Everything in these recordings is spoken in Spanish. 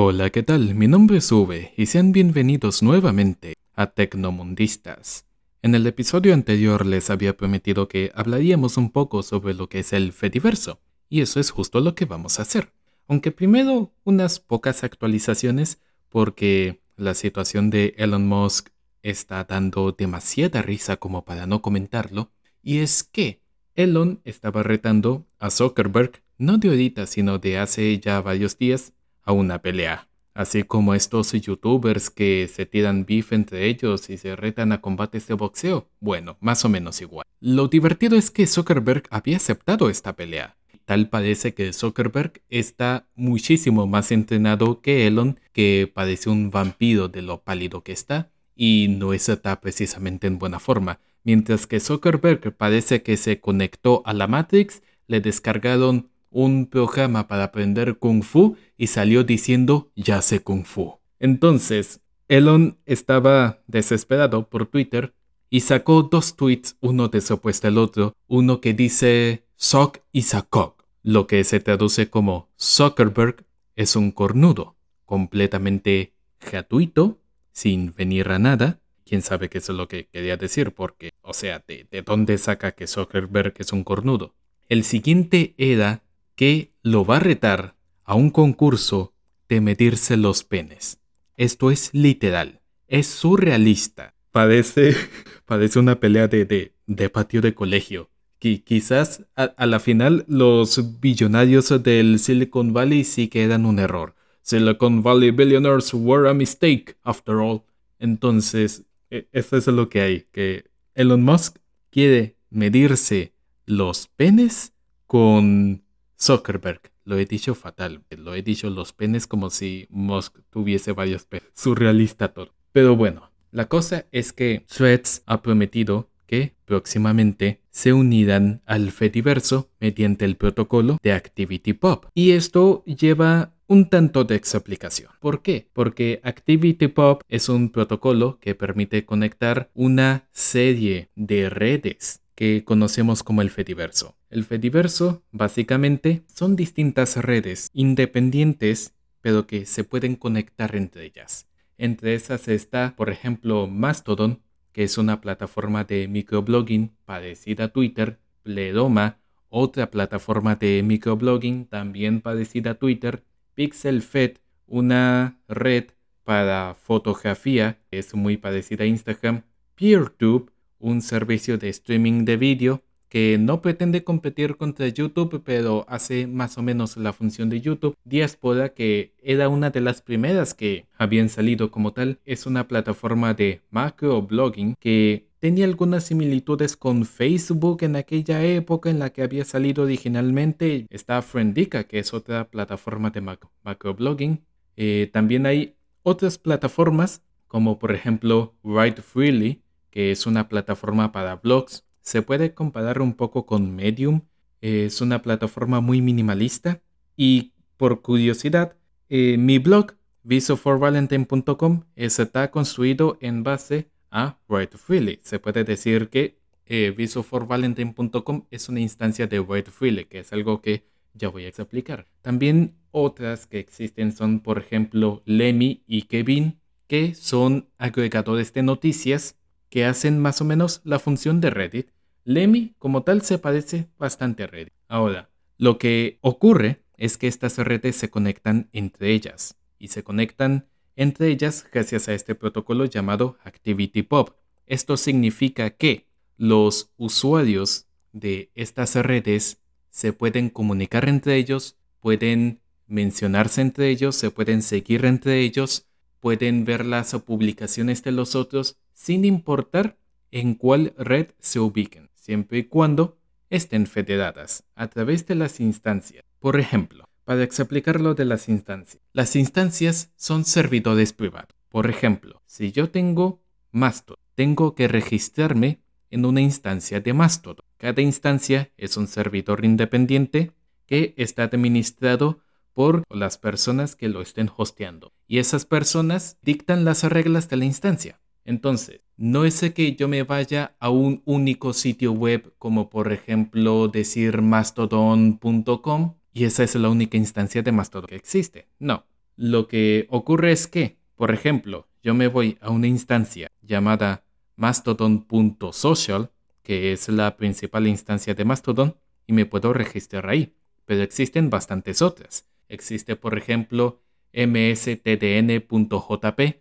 Hola, ¿qué tal? Mi nombre es Uve y sean bienvenidos nuevamente a Tecnomundistas. En el episodio anterior les había prometido que hablaríamos un poco sobre lo que es el Fediverso, y eso es justo lo que vamos a hacer. Aunque primero unas pocas actualizaciones porque la situación de Elon Musk está dando demasiada risa como para no comentarlo, y es que Elon estaba retando a Zuckerberg, no de ahorita, sino de hace ya varios días, a una pelea. Así como estos youtubers que se tiran beef entre ellos y se retan a combates de boxeo. Bueno, más o menos igual. Lo divertido es que Zuckerberg había aceptado esta pelea. Tal parece que Zuckerberg está muchísimo más entrenado que Elon, que parece un vampiro de lo pálido que está, y no está precisamente en buena forma. Mientras que Zuckerberg parece que se conectó a la Matrix, le descargaron un programa para aprender kung fu y salió diciendo ya sé kung fu. Entonces, Elon estaba desesperado por Twitter y sacó dos tweets, uno de opuesto al otro, uno que dice Sock y Sakok lo que se traduce como Zuckerberg es un cornudo, completamente gratuito, sin venir a nada. Quién sabe qué es lo que quería decir, porque, o sea, ¿de, de dónde saca que Zuckerberg es un cornudo? El siguiente era que lo va a retar a un concurso de medirse los penes. Esto es literal, es surrealista. Parece, parece una pelea de, de, patio de colegio quizás a, la final los billonarios del Silicon Valley sí que eran un error. Silicon Valley billionaires were a mistake, after all. Entonces, e, eso es lo que hay, que Elon Musk quiere medirse los penes con Zuckerberg. Lo he dicho fatal, lo he dicho los penes como si Musk tuviese varios penes. Surrealista todo. Pero bueno, la cosa es que Threads ha prometido que próximamente se unirán al Fediverso mediante el protocolo de ActivityPub. Y esto lleva un tanto de explicación. ¿Por qué? Porque ActivityPub es un protocolo que permite conectar una serie de redes que conocemos como el Fediverso. El Fediverso básicamente son distintas redes independientes pero que se pueden conectar entre ellas. Entre esas está, por ejemplo, Mastodon, que es una plataforma de microblogging parecida a Twitter, Pledoma, otra plataforma de microblogging también parecida a Twitter, PixelFed, una red para fotografía, que es muy parecida a Instagram, PeerTube, un servicio de streaming de vídeo que no pretende competir contra YouTube, pero hace más o menos la función de YouTube. Diaspora, que era una de las primeras que habían salido como tal, es una plataforma de macro blogging que tenía algunas similitudes con Facebook en aquella época en la que había salido originalmente. Está Friendica, que es otra plataforma de macro, blogging. Eh, también hay otras plataformas, como por ejemplo Write Freely, que es una plataforma para blogs se puede comparar un poco con Medium. Es una plataforma muy minimalista. Y por curiosidad, eh, mi blog, visoforvalentine.com, está construido en base a Write. Se puede decir que eh, visoforvalentine.com es una instancia de Write que es algo que ya voy a explicar. También otras que existen son, por ejemplo, Lemmy y Kevin, que son agregadores de noticias que hacen más o menos la función de Reddit Lemmy como tal se parece bastante a Reddit. Ahora, lo que ocurre es que estas redes se conectan entre ellas y se conectan entre ellas gracias a este protocolo llamado ActivityPub. Esto significa que los usuarios de estas redes se pueden comunicar entre ellos, pueden mencionarse entre ellos, se pueden seguir entre ellos, pueden ver las publicaciones de los otros sin importar en cuál red se ubiquen siempre y cuando estén federadas a través de las instancias. Por ejemplo, para explicar de las instancias, las instancias son servidores privados. Por ejemplo, si yo tengo Mastodon, tengo que registrarme en una instancia de Mastodon. Cada instancia es un servidor independiente que está administrado por las personas que lo estén hosteando. Y esas personas dictan las reglas de la instancia. Entonces, no es que yo me vaya a un único sitio web como por ejemplo decir mastodon.com y esa es la única instancia de Mastodon que existe. No. Lo que ocurre es que, por ejemplo, yo me voy a una instancia llamada mastodon.social, que es la principal instancia de Mastodon, y me puedo registrar ahí. Pero existen bastantes otras. Existe, por ejemplo, mstdn.jp,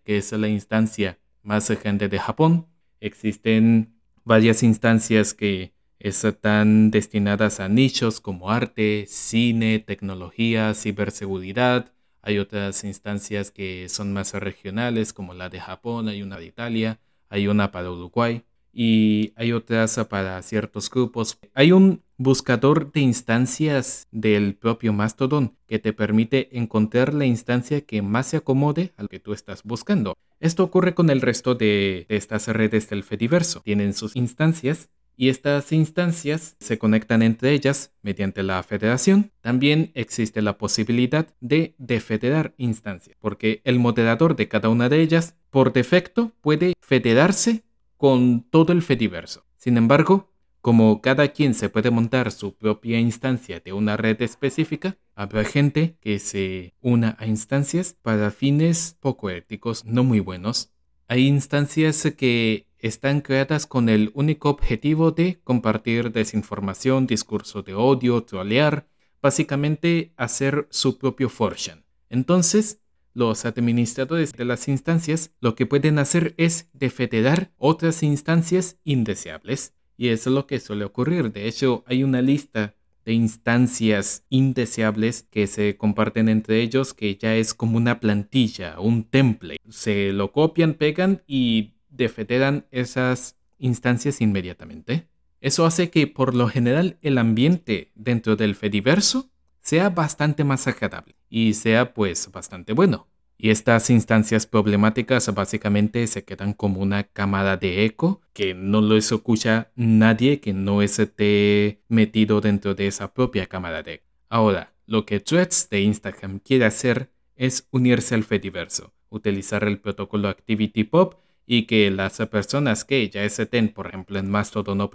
que es la instancia más grande de Japón. Existen varias instancias que están destinadas a nichos como arte, cine, tecnología, ciberseguridad. Hay otras instancias que son más regionales como la de Japón, hay una de Italia, hay una para Uruguay y hay otras para ciertos grupos. Hay un buscador de instancias del propio Mastodon que te permite encontrar la instancia que más se acomode al que tú estás buscando. Esto ocurre con el resto de, estas redes del Fediverso. Tienen sus instancias y estas instancias se conectan entre ellas mediante la federación. También existe la posibilidad de defederar instancias, porque el moderador de cada una de ellas, por defecto, puede federarse con todo el Fediverso. Sin embargo, como cada quien se puede montar su propia instancia de una red específica, habrá gente que se una a instancias para fines poco éticos, no muy buenos. Hay instancias que están creadas con el único objetivo de compartir desinformación, discurso de odio, trolear, básicamente hacer su propio fortune. Entonces, los administradores de las instancias lo que pueden hacer es defederar otras instancias indeseables. Y eso es lo que suele ocurrir. De hecho, hay una lista de instancias indeseables que se comparten entre ellos que ya es como una plantilla, un template. Se lo copian, pegan y defederan esas instancias inmediatamente. Eso hace que por lo general el ambiente dentro del Fediverso sea bastante más agradable y sea pues bastante bueno. Y estas instancias problemáticas básicamente se quedan como una cámara de eco que no lo escucha nadie que no esté metido dentro de esa propia cámara de eco. Ahora, lo que Threads de Instagram quiere hacer es unirse al Fediverso, utilizar el protocolo ActivityPub y que las personas que ya estén, por ejemplo, en Mastodon o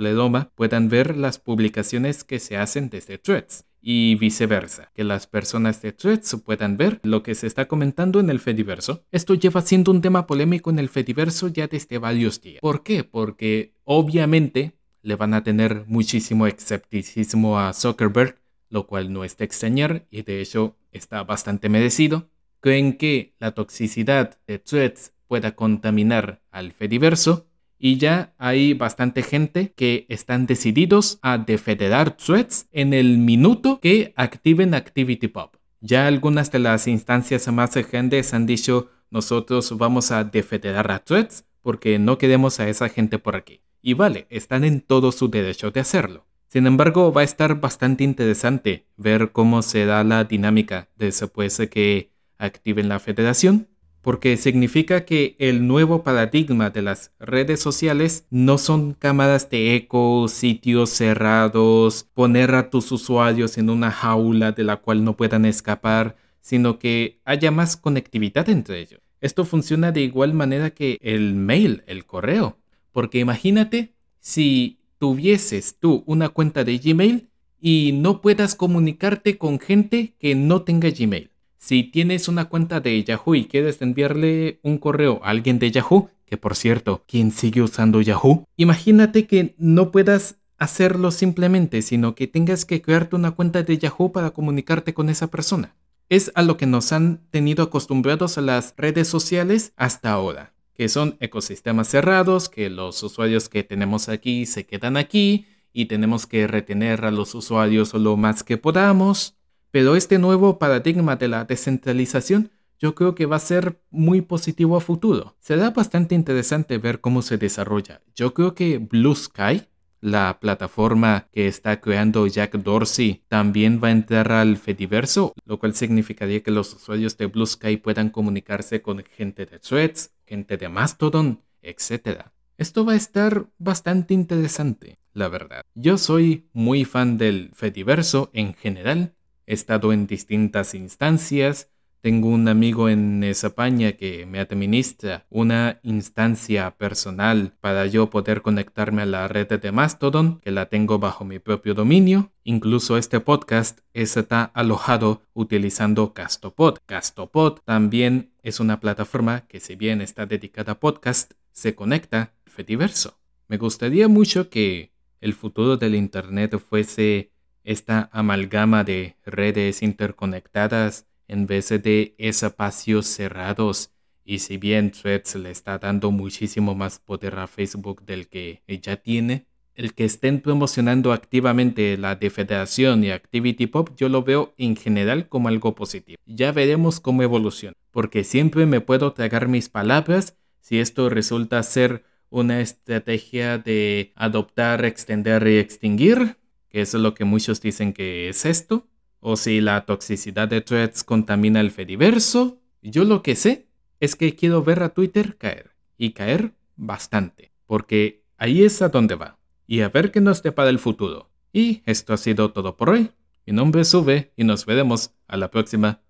puedan ver las publicaciones que se hacen desde Threads y viceversa, que las personas de Threads puedan ver lo que se está comentando en el Fediverso. Esto lleva siendo un tema polémico en el Fediverso ya desde varios días. ¿Por qué? Porque obviamente le van a tener muchísimo escepticismo a Zuckerberg, lo cual no es de extrañar y de hecho está bastante merecido. Creen que la toxicidad de Threads pueda contaminar al Fediverso y ya hay bastante gente que están decididos a defederar threads en el minuto que activen ActivityPub. Ya algunas de las instancias más grandes han dicho nosotros vamos a defederar a threads porque no queremos a esa gente por aquí. Y vale, están en todo su derecho de hacerlo. Sin embargo, va a estar bastante interesante ver cómo se da la dinámica después de que activen la federación porque significa que el nuevo paradigma de las redes sociales no son cámaras de eco, sitios cerrados, poner a tus usuarios en una jaula de la cual no puedan escapar, sino que haya más conectividad entre ellos. Esto funciona de igual manera que el mail, el correo, porque imagínate si tuvieses tú una cuenta de Gmail y no puedas comunicarte con gente que no tenga Gmail. Si tienes una cuenta de Yahoo y quieres enviarle un correo a alguien de Yahoo, que por cierto, ¿quién sigue usando Yahoo? Imagínate que no puedas hacerlo simplemente, sino que tengas que crearte una cuenta de Yahoo para comunicarte con esa persona. Es a lo que nos han tenido acostumbrados a las redes sociales hasta ahora, que son ecosistemas cerrados, que los usuarios que tenemos aquí se quedan aquí y tenemos que retener a los usuarios lo más que podamos. Pero este nuevo paradigma de la descentralización yo creo que va a ser muy positivo a futuro. Será bastante interesante ver cómo se desarrolla. Yo creo que Blue Sky, la plataforma que está creando Jack Dorsey, también va a entrar al Fediverso, lo cual significaría que los usuarios de Blue Sky puedan comunicarse con gente de Threads, gente de Mastodon, etc. Esto va a estar bastante interesante, la verdad. Yo soy muy fan del Fediverso en general He estado en distintas instancias, tengo un amigo en España que me administra una instancia personal para yo poder conectarme a la red de Mastodon, que la tengo bajo mi propio dominio. Incluso este podcast está alojado utilizando Castopod. Castopod también es una plataforma que si bien está dedicada a podcast, se conecta al Fediverso. Me gustaría mucho que el futuro del Internet fuese esta amalgama de redes interconectadas en vez de espacios cerrados. Y si bien Threads le está dando muchísimo más poder a Facebook del que ella tiene, el que estén promocionando activamente la Federación y Activity Pop, yo lo veo en general como algo positivo. Ya veremos cómo evoluciona, porque siempre me puedo tragar mis palabras si esto resulta ser una estrategia de adoptar, extender y extinguir, que es lo que muchos dicen que es esto, o si la toxicidad de threads contamina el Fediverso. Yo lo que sé es que quiero ver a Twitter caer, y caer bastante, porque ahí es a donde va, y a ver qué nos depara el futuro. Y esto ha sido todo por hoy. Mi nombre es Uve y nos veremos a la próxima.